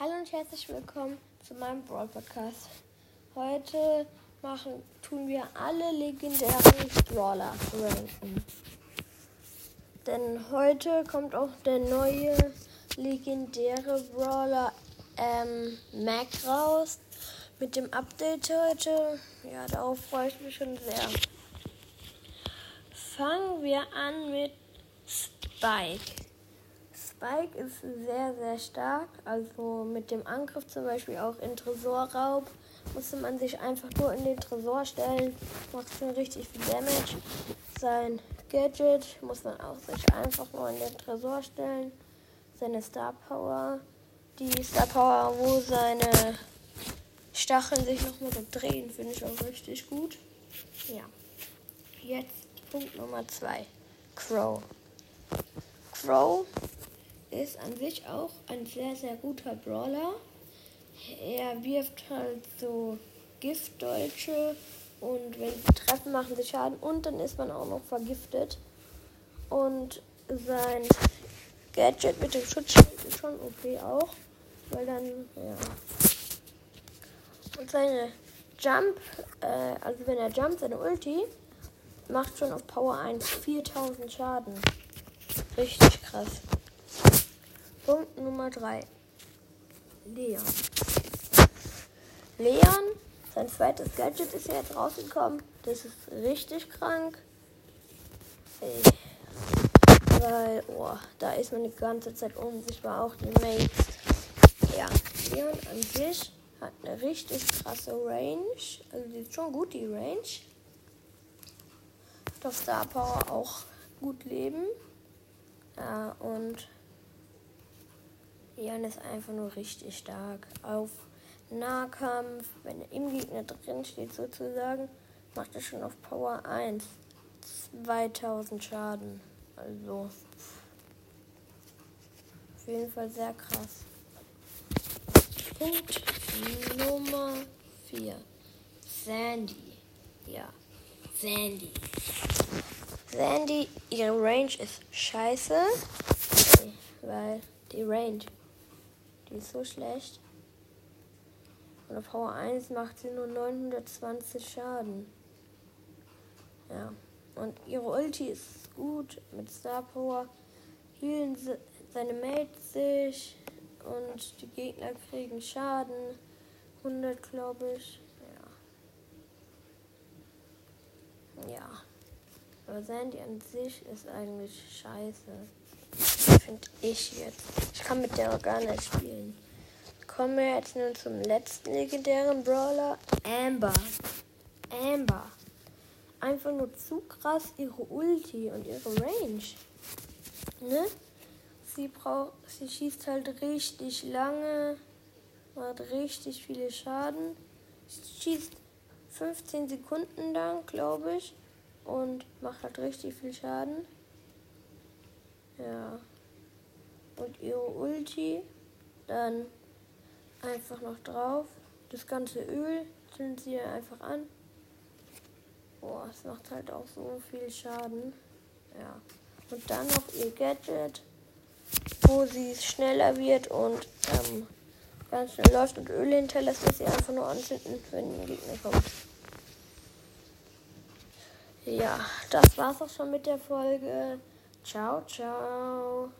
Hallo und herzlich willkommen zu meinem Brawl Podcast. Heute machen, tun wir alle legendären Brawler ranken. Denn heute kommt auch der neue legendäre Brawler ähm, Mac raus. Mit dem Update heute. Ja, darauf freue ich mich schon sehr. Fangen wir an mit Spike. Spike ist sehr, sehr stark. Also mit dem Angriff zum Beispiel auch in Tresorraub musste man sich einfach nur in den Tresor stellen. Macht schon richtig viel Damage. Sein Gadget muss man auch sich einfach nur in den Tresor stellen. Seine Star Power. Die Star Power, wo seine Stacheln sich nochmal so drehen, finde ich auch richtig gut. Ja. Jetzt Punkt Nummer 2. Crow. Crow ist an sich auch ein sehr, sehr guter Brawler. Er wirft halt so Giftdolche und wenn sie treffen, machen sie Schaden und dann ist man auch noch vergiftet. Und sein Gadget mit dem Schutzschild ist schon okay auch, weil dann, ja. Und seine Jump, äh, also wenn er jumpt, seine Ulti, macht schon auf Power 1 4000 Schaden. Richtig krass. Punkt Nummer 3. Leon. Leon, sein zweites Gadget ist ja jetzt rausgekommen. Das ist richtig krank. Ey. Weil, oh, da ist man die ganze Zeit unsichtbar, auch die Mates. Ja, Leon an sich hat eine richtig krasse Range. Also die ist schon gut, die Range. Auf Star Power auch gut leben. Ja, und Jan ist einfach nur richtig stark. Auf Nahkampf, wenn er im Gegner drin steht sozusagen, macht er schon auf Power 1 2000 Schaden. Also auf jeden Fall sehr krass. Punkt Nummer 4. Sandy. Ja, Sandy. Sandy, ihre Range ist scheiße, weil die Range ist so schlecht. Und auf Power 1 macht sie nur 920 Schaden. Ja. Und ihre Ulti ist gut mit Star Power. Healen seine Mates sich. Und die Gegner kriegen Schaden. 100, glaube ich. Ja. Ja. Aber Sandy an sich ist eigentlich scheiße. Finde ich jetzt. Ich kann mit der gar nicht spielen. Kommen wir jetzt nun zum letzten legendären Brawler. Amber. Amber. Einfach nur zu krass ihre Ulti und ihre Range. Ne? Sie braucht, sie schießt halt richtig lange, macht richtig viele Schaden. Sie schießt 15 Sekunden lang, glaube ich, und macht halt richtig viel Schaden. Ja. Und ihre Ulti dann einfach noch drauf. Das ganze Öl zünden sie einfach an. Boah, es macht halt auch so viel Schaden. Ja. Und dann noch ihr Gadget, wo sie schneller wird und ähm, ganz schnell läuft und Öl hinterlässt, dass sie einfach nur anzünden, wenn ein Gegner kommt. Ja, das war's auch schon mit der Folge. Ciao, ciao.